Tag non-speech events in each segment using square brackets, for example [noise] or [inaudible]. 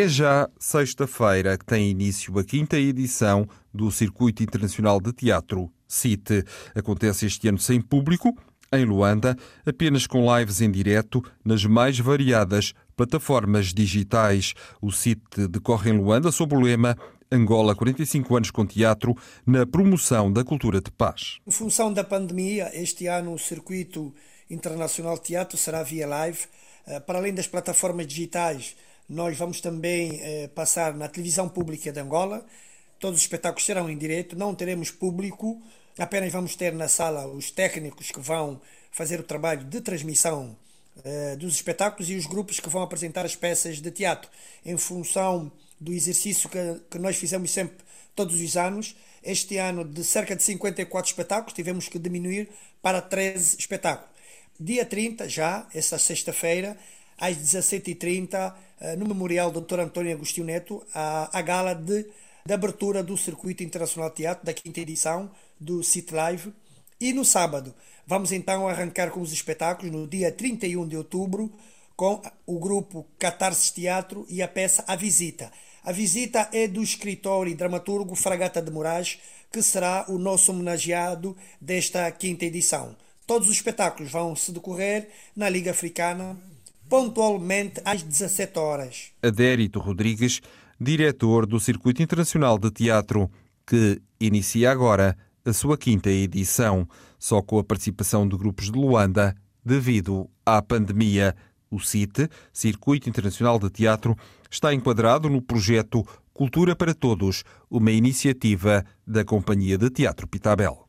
É já sexta-feira que tem início a quinta edição do Circuito Internacional de Teatro, CITE. Acontece este ano sem público, em Luanda, apenas com lives em direto nas mais variadas plataformas digitais. O CITE decorre em Luanda sob o lema Angola 45 anos com teatro na promoção da cultura de paz. Em função da pandemia, este ano o Circuito Internacional de Teatro será via live, eh, para além das plataformas digitais nós vamos também eh, passar na televisão pública de Angola. Todos os espetáculos serão em direto, não teremos público, apenas vamos ter na sala os técnicos que vão fazer o trabalho de transmissão eh, dos espetáculos e os grupos que vão apresentar as peças de teatro. Em função do exercício que, que nós fizemos sempre, todos os anos, este ano de cerca de 54 espetáculos, tivemos que diminuir para 13 espetáculos. Dia 30, já, essa sexta-feira, às 17h30, eh, no Memorial Dr. António Agostinho Neto, a, a gala de, de abertura do Circuito Internacional de Teatro, da quinta edição do City Live. E no sábado, vamos então arrancar com os espetáculos, no dia 31 de outubro, com o grupo Catarse Teatro e a peça A Visita. A visita é do escritor e dramaturgo Fragata de Moraes, que será o nosso homenageado desta quinta edição. Todos os espetáculos vão se decorrer na Liga Africana pontualmente às 17 horas. Adérito Rodrigues, diretor do Circuito Internacional de Teatro, que inicia agora a sua quinta edição, só com a participação de grupos de Luanda devido à pandemia. O CITE, Circuito Internacional de Teatro, está enquadrado no projeto Cultura para Todos, uma iniciativa da Companhia de Teatro Pitabel.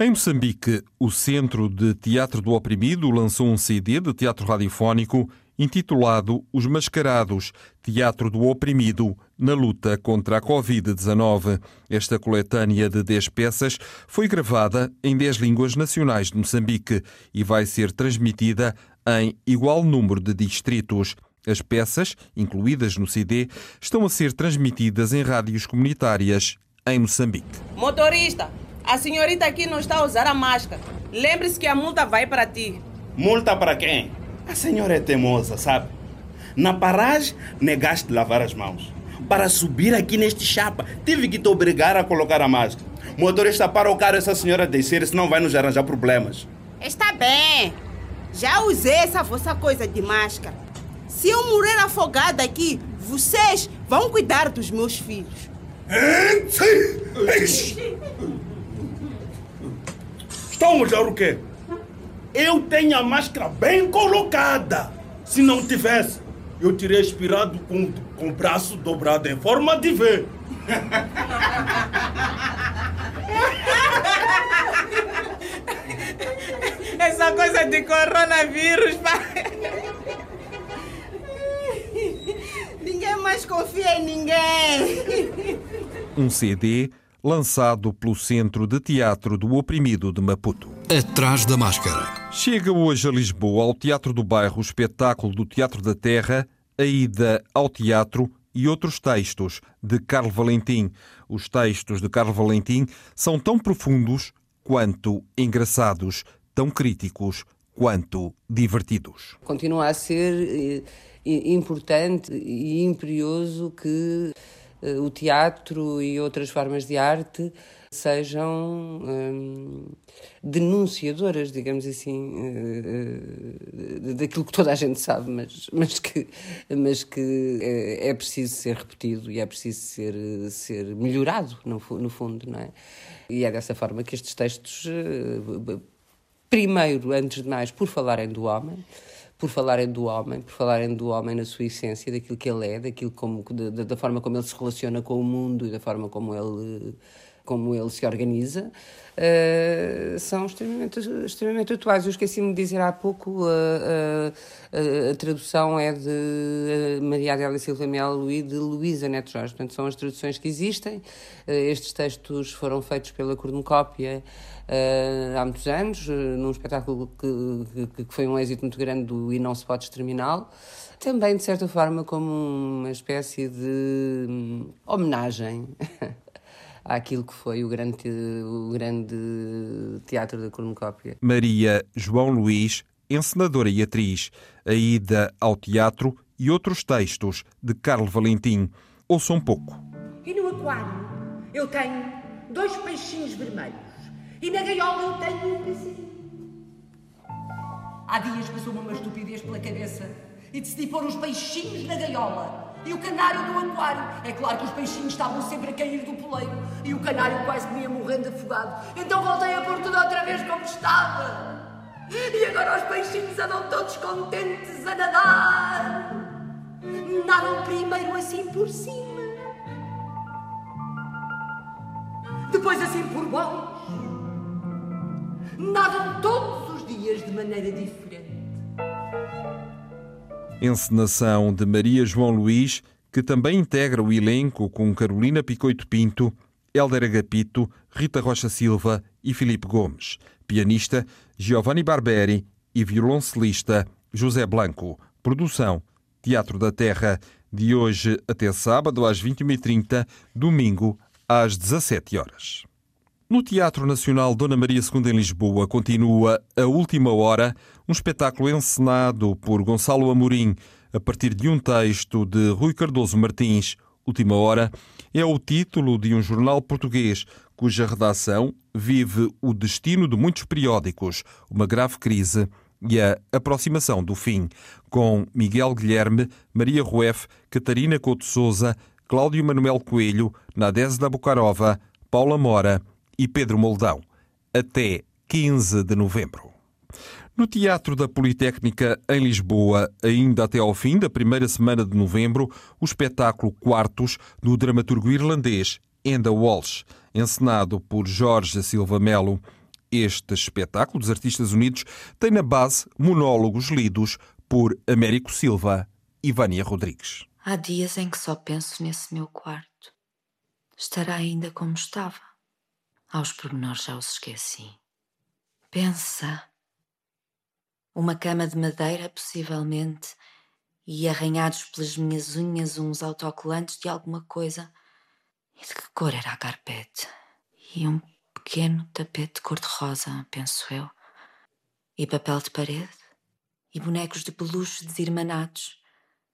Em Moçambique, o Centro de Teatro do Oprimido lançou um CD de teatro radiofónico intitulado Os Mascarados, Teatro do Oprimido, na luta contra a Covid-19. Esta coletânea de 10 peças foi gravada em 10 línguas nacionais de Moçambique e vai ser transmitida em igual número de distritos. As peças, incluídas no CD, estão a ser transmitidas em rádios comunitárias em Moçambique. Motorista, a senhorita aqui não está a usar a máscara. Lembre-se que a multa vai para ti. Multa para quem? A senhora é teimosa, sabe? Na paragem, negaste lavar as mãos. Para subir aqui neste chapa, tive que te obrigar a colocar a máscara. Motorista, para o carro essa senhora descer, senão vai nos arranjar problemas. Está bem. Já usei essa vossa coisa de máscara. Se eu morrer afogada aqui, vocês vão cuidar dos meus filhos. Estão olhar o quê? Eu tenho a máscara bem colocada. Se não tivesse, eu teria expirado com, com o braço dobrado em forma de V. [laughs] Essa coisa de coronavírus, pai. Ninguém mais confia em ninguém. Um CD lançado pelo Centro de Teatro do Oprimido de Maputo. Atrás da máscara. Chega hoje a Lisboa, ao Teatro do Bairro, o espetáculo do Teatro da Terra, a ida ao teatro e outros textos de Carlo Valentim. Os textos de Carlo Valentim são tão profundos quanto engraçados, tão críticos quanto divertidos. Continua a ser eh, importante e imperioso que o teatro e outras formas de arte sejam hum, denunciadoras, digamos assim, uh, daquilo que toda a gente sabe, mas, mas que, mas que é, é preciso ser repetido e é preciso ser, ser melhorado, no, no fundo, não é? E é dessa forma que estes textos, primeiro, antes de mais, por falarem do homem, por falarem do homem, por falarem do homem na sua essência, daquilo que ele é, daquilo como, da, da forma como ele se relaciona com o mundo e da forma como ele como ele se organiza, uh, são extremamente, extremamente atuais. Eu esqueci-me de dizer há pouco, uh, uh, a tradução é de Maria Adélia Silva Melo e de Luísa Neto Jorge. Portanto, são as traduções que existem. estes textos foram feitos pela cornucópia há muitos anos, num espetáculo que, que, que, foi um êxito muito grande do E Não Se Pode Exterminá-lo. Também, de certa forma, como uma espécie de hum, homenagem àquilo que foi o grande, o grande teatro da cornucópia. Maria João Luís, encenadora e atriz, a ida ao teatro e outros textos de Carlos Valentim. Ouçam um pouco. E no aquário eu tenho dois peixinhos vermelhos. E na gaiola eu tenho um pezinho. Há dias passou-me uma estupidez pela cabeça e decidi pôr os peixinhos na gaiola e o canário no aquário. É claro que os peixinhos estavam sempre a cair do poleiro e o canário quase me ia morrendo afogado. Então voltei a pôr tudo outra vez como estava. E agora os peixinhos andam todos contentes a nadar. Nadam primeiro assim por cima, depois assim por baixo. Nadam todos os dias de maneira diferente. Encenação de Maria João Luís, que também integra o elenco com Carolina Picoito Pinto, Hélder Agapito, Rita Rocha Silva e Filipe Gomes. Pianista Giovanni Barberi e violoncelista José Blanco. Produção Teatro da Terra, de hoje até sábado às 21h30, domingo às 17 horas. No Teatro Nacional Dona Maria II em Lisboa continua A Última Hora, um espetáculo encenado por Gonçalo Amorim a partir de um texto de Rui Cardoso Martins. Última Hora é o título de um jornal português cuja redação vive o destino de muitos periódicos, uma grave crise e a aproximação do fim, com Miguel Guilherme, Maria Rueff, Catarina Couto Souza, Cláudio Manuel Coelho, Nadese da Bucarova, Paula Mora e Pedro Moldão, até 15 de novembro. No Teatro da Politécnica, em Lisboa, ainda até ao fim da primeira semana de novembro, o espetáculo Quartos do dramaturgo irlandês Enda Walsh, encenado por Jorge Silva Melo. Este espetáculo dos Artistas Unidos tem na base monólogos lidos por Américo Silva e Vânia Rodrigues. Há dias em que só penso nesse meu quarto. Estará ainda como estava. Aos pormenores já os esqueci. Pensa. Uma cama de madeira, possivelmente, e arranhados pelas minhas unhas uns autocolantes de alguma coisa. E de que cor era a carpete? E um pequeno tapete cor-de-rosa, penso eu. E papel de parede? E bonecos de peluche desirmanados,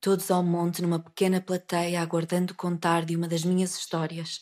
todos ao monte numa pequena plateia aguardando contar de uma das minhas histórias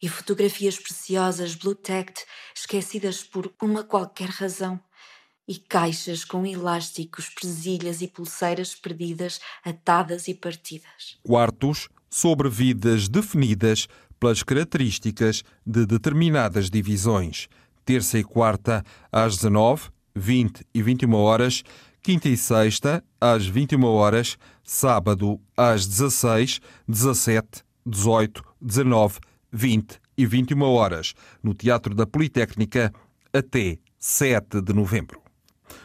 e fotografias preciosas blue-tacked esquecidas por uma qualquer razão, e caixas com elásticos, presilhas e pulseiras perdidas, atadas e partidas. Quartos sobre vidas definidas pelas características de determinadas divisões. Terça e quarta às 19, 20 e 21 horas, quinta e sexta às 21 horas, sábado às 16, 17, 18, 19 20 e 21 horas, no Teatro da Politécnica, até 7 de novembro.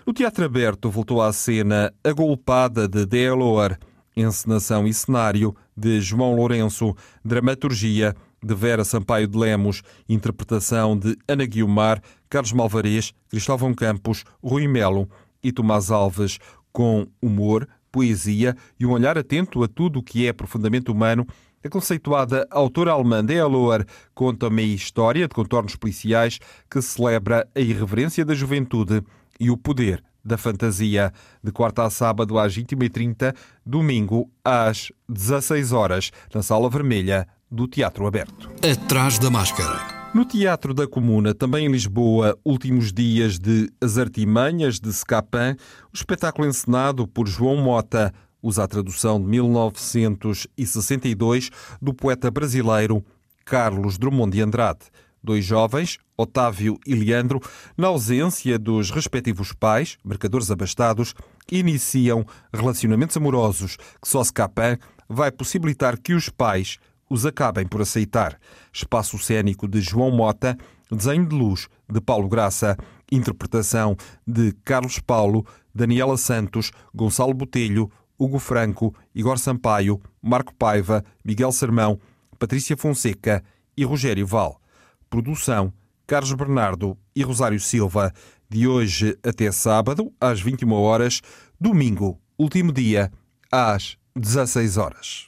No Teatro Aberto voltou à cena A Golpada de Delor, encenação e cenário de João Lourenço, dramaturgia de Vera Sampaio de Lemos, interpretação de Ana Guiomar, Carlos Malvarez, Cristóvão Campos, Rui Melo e Tomás Alves, com humor, poesia e um olhar atento a tudo o que é profundamente humano a conceituada autora alemã de Lohr conta uma história de contornos policiais que celebra a irreverência da juventude e o poder da fantasia. De quarta a sábado às 20h30, domingo às 16 horas na Sala Vermelha do Teatro Aberto. Atrás da máscara. No Teatro da Comuna, também em Lisboa, últimos dias de As Artimanhas de Scapin, o espetáculo encenado por João Mota, usa a tradução de 1962 do poeta brasileiro Carlos Drummond de Andrade. Dois jovens, Otávio e Leandro, na ausência dos respectivos pais, mercadores abastados, iniciam relacionamentos amorosos que só Scapin vai possibilitar que os pais os acabem por aceitar. Espaço cênico de João Mota, desenho de luz de Paulo Graça, interpretação de Carlos Paulo, Daniela Santos, Gonçalo Botelho, Hugo Franco, Igor Sampaio, Marco Paiva, Miguel Sermão, Patrícia Fonseca e Rogério Val. Produção Carlos Bernardo e Rosário Silva, de hoje até sábado, às 21 horas, domingo, último dia, às 16 horas.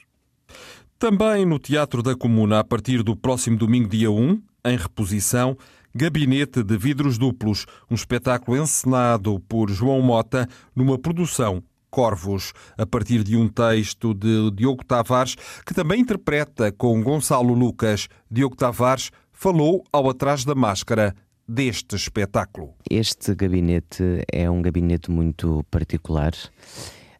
Também no Teatro da Comuna, a partir do próximo domingo, dia 1, em reposição, Gabinete de Vidros Duplos, um espetáculo encenado por João Mota numa produção Corvos, a partir de um texto de Diogo Tavares, que também interpreta com Gonçalo Lucas. Diogo Tavares falou ao Atrás da Máscara deste espetáculo. Este gabinete é um gabinete muito particular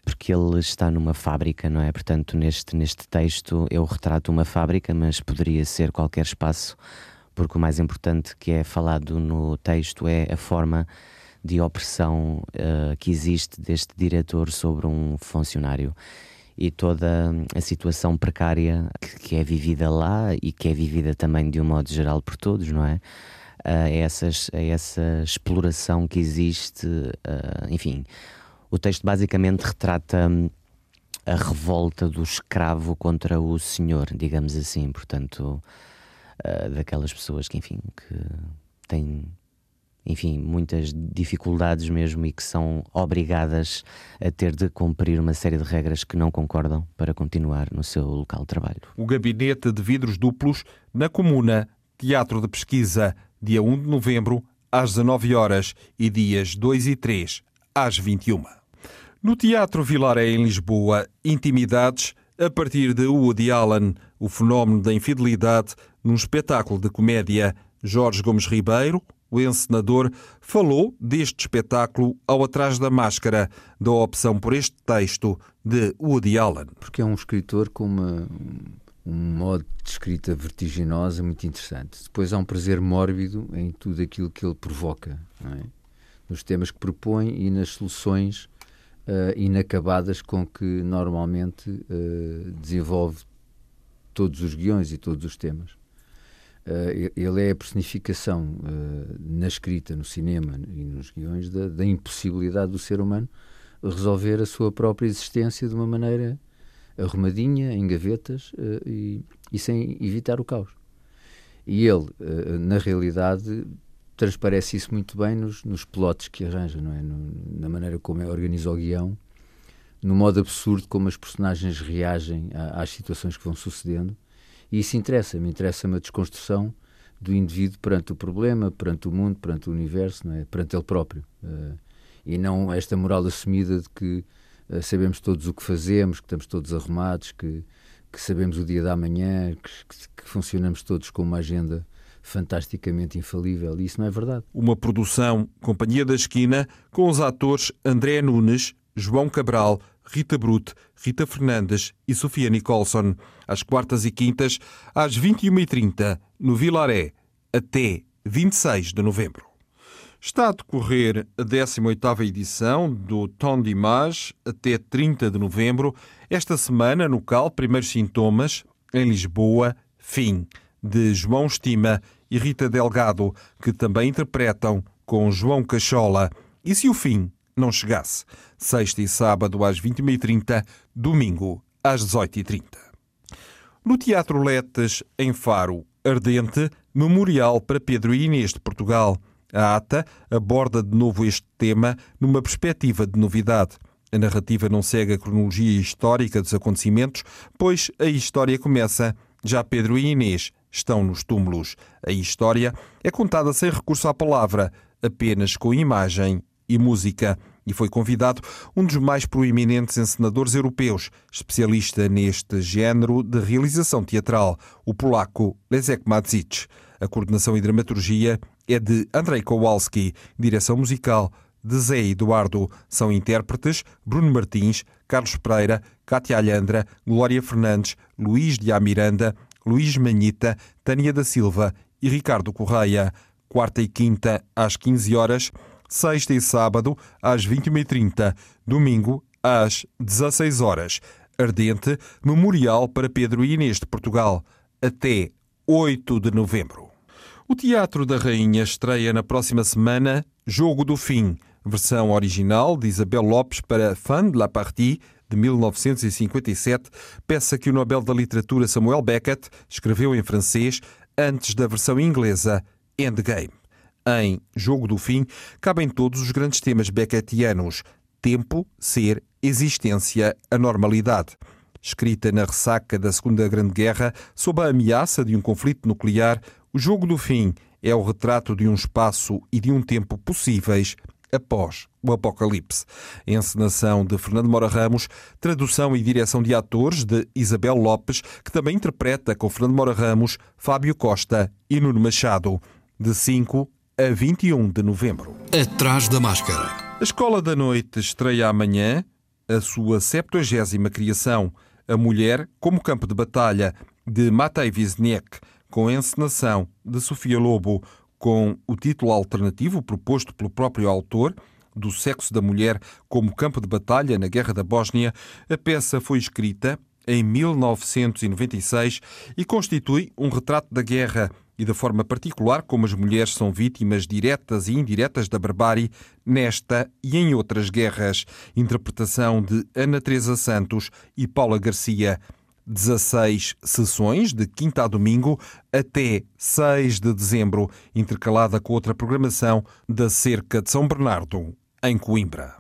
porque ele está numa fábrica, não é? Portanto, neste, neste texto eu retrato uma fábrica, mas poderia ser qualquer espaço, porque o mais importante que é falado no texto é a forma de opressão uh, que existe deste diretor sobre um funcionário e toda a situação precária que, que, é vivida lá e que é vivida também de um modo geral por todos, não é? Uh, essas, essa exploração que existe, uh, enfim, o texto basicamente retrata hum, a revolta do escravo contra o senhor, digamos assim, portanto, uh, daquelas pessoas que, enfim, que têm enfim, muitas dificuldades mesmo e que são obrigadas a ter de cumprir uma série de regras que não concordam para continuar no seu local de trabalho. O Gabinete de Vidros Duplos, na Comuna, Teatro de Pesquisa, dia 1 de novembro, às 19 horas e dias 2 e 3, às 21. No Teatro Vilaré, em Lisboa, Intimidades, a partir de Woody Allen, o fenómeno da infidelidade, num espetáculo de comédia. Jorge Gomes Ribeiro, o encenador, falou deste espetáculo ao Atrás da Máscara, da opção por este texto de Woody Allen. Porque é um escritor com uma, um modo de escrita vertiginosa muito interessante. Depois há um prazer mórbido em tudo aquilo que ele provoca, é? nos temas que propõe e nas soluções uh, inacabadas com que normalmente uh, desenvolve todos os guiões e todos os temas. Uh, ele é a personificação uh, na escrita, no cinema e nos guiões da, da, impossibilidade do ser humano resolver a sua própria existência de uma maneira arrumadinha, em gavetas uh, e, e, sem evitar o caos. E ele, na realidade, transparece isso muito bem nos, nos plotes que arranja, não é? No, na maneira como é, organiza o guião, no modo absurdo como as personagens reagem às situações que vão sucedendo e isso interessa-me, interessa-me a desconstrução do indivíduo perante o problema, perante o mundo, perante o universo, é? perante ele próprio. Uh, e não esta moral assumida de que uh, sabemos todos o que fazemos, que estamos todos arrumados, que, que sabemos o dia da manhã, que, que, que funcionamos todos com uma agenda fantasticamente infalível. E isso não é verdade. Uma produção Companhia da Esquina com os atores André Nunes, João Cabral, Rita Brute, Rita Fernandes e Sofia Nicholson, às quartas e quintas, às 21h30, no Vilaré, até 26 de novembro. Está a decorrer a 18ª edição do Tom de Image até 30 de novembro. Esta semana, no CAL Primeiros Sintomas, em Lisboa, Fim, de João Estima e Rita Delgado, que também interpretam com João Cachola. E se o fim não chegasse. Sexta e sábado às 21h30, domingo às 18h30. No Teatro Letes, em Faro, Ardente, Memorial para Pedro e Inês de Portugal. A ata aborda de novo este tema numa perspectiva de novidade. A narrativa não segue a cronologia histórica dos acontecimentos, pois a história começa. Já Pedro e Inês estão nos túmulos. A história é contada sem recurso à palavra, apenas com imagem e música. E foi convidado um dos mais proeminentes encenadores europeus, especialista neste género de realização teatral, o polaco Leszek Madzic. A coordenação e dramaturgia é de Andrei Kowalski, direção musical de Zé Eduardo. São intérpretes Bruno Martins, Carlos Pereira, Cátia Alhandra, Glória Fernandes, Luís de Amiranda, Luís Manhita, Tânia da Silva e Ricardo Correia. Quarta e quinta, às 15 horas, sexta e sábado às 21h30, domingo às 16 horas. Ardente, Memorial para Pedro e Inês de Portugal. até 8 de novembro. O Teatro da Rainha estreia na próxima semana Jogo do Fim, versão original de Isabel Lopes para Fin de la Partie, de 1957, peça que o Nobel da Literatura Samuel Beckett escreveu em francês antes da versão inglesa Endgame. Em Jogo do Fim cabem todos os grandes temas beckettianos: tempo, ser, existência, a normalidade. Escrita na ressaca da Segunda Grande Guerra, sob a ameaça de um conflito nuclear, o Jogo do Fim é o retrato de um espaço e de um tempo possíveis após o Apocalipse. Encenação de Fernando Mora Ramos, tradução e direção de atores de Isabel Lopes, que também interpreta com Fernando Mora Ramos, Fábio Costa e Nuno Machado, de 5 a 21 de novembro. Atrás da máscara. A Escola da Noite estreia amanhã a sua 70 criação, A Mulher como Campo de Batalha, de Matei Wisniewski, com a encenação de Sofia Lobo, com o título alternativo proposto pelo próprio autor, do sexo da mulher como campo de batalha na Guerra da Bósnia, a peça foi escrita em 1996 e constitui um retrato da guerra e da forma particular como as mulheres são vítimas diretas e indiretas da barbárie nesta e em outras guerras. Interpretação de Ana Teresa Santos e Paula Garcia. 16 sessões, de quinta a domingo, até 6 de dezembro, intercalada com outra programação da Cerca de São Bernardo, em Coimbra.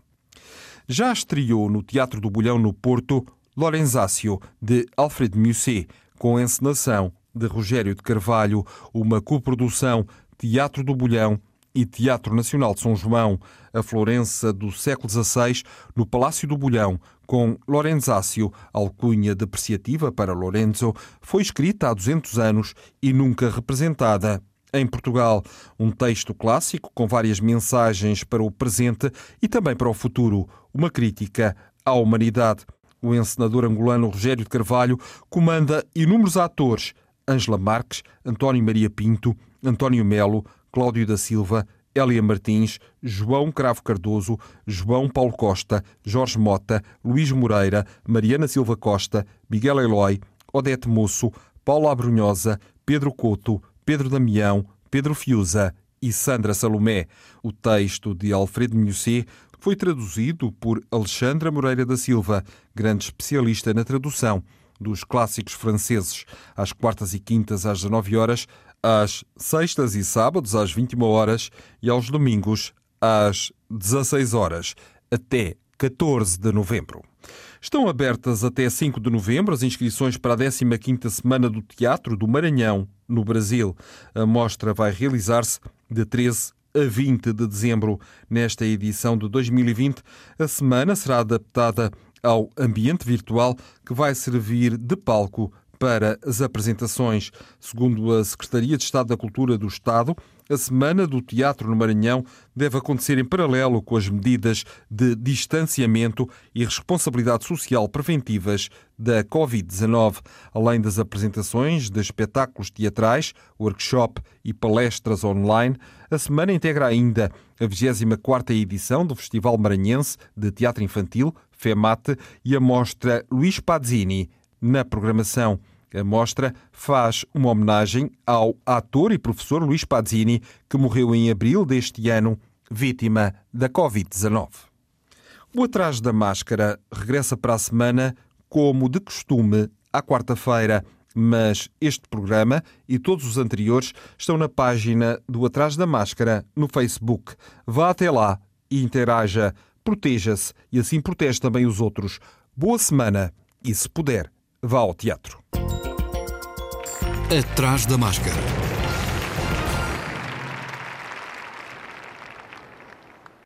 Já estreou no Teatro do Bolhão, no Porto, Lorenzácio, de Alfred Musset, com a encenação de Rogério de Carvalho, uma coprodução Teatro do Bolhão e Teatro Nacional de São João, a Florença do século XVI, no Palácio do Bolhão, com Lorenzácio, alcunha depreciativa para Lorenzo, foi escrita há 200 anos e nunca representada em Portugal. Um texto clássico com várias mensagens para o presente e também para o futuro, uma crítica à humanidade. O encenador angolano Rogério de Carvalho comanda inúmeros atores: Ângela Marques, António Maria Pinto, António Melo, Cláudio da Silva, Hélia Martins, João Cravo Cardoso, João Paulo Costa, Jorge Mota, Luís Moreira, Mariana Silva Costa, Miguel Eloy, Odete Moço, Paulo Abrunhosa, Pedro Couto, Pedro Damião, Pedro Fiuza e Sandra Salomé. O texto de Alfredo Musset foi traduzido por Alexandra Moreira da Silva, grande especialista na tradução dos clássicos franceses. Às quartas e quintas, às 19 horas, às sextas e sábados às 21 horas e aos domingos às 16 horas, até 14 de novembro. Estão abertas até 5 de novembro as inscrições para a 15ª Semana do Teatro do Maranhão, no Brasil. A mostra vai realizar-se de 13 a 20 de dezembro. Nesta edição de 2020, a semana será adaptada ao ambiente virtual que vai servir de palco para as apresentações. Segundo a Secretaria de Estado da Cultura do Estado, a Semana do Teatro no Maranhão deve acontecer em paralelo com as medidas de distanciamento e responsabilidade social preventivas da Covid-19, além das apresentações de espetáculos teatrais, workshop e palestras online. A semana integra ainda a 24ª edição do Festival Maranhense de Teatro Infantil, FEMAT, e a mostra Luís Pazzini, na programação. A mostra faz uma homenagem ao ator e professor Luís Pazzini, que morreu em abril deste ano, vítima da Covid-19. O Atrás da Máscara regressa para a semana, como de costume, à quarta-feira. Mas este programa e todos os anteriores estão na página do Atrás da Máscara no Facebook. Vá até lá e interaja, proteja-se e assim protege também os outros. Boa semana e, se puder, vá ao teatro. Atrás da máscara.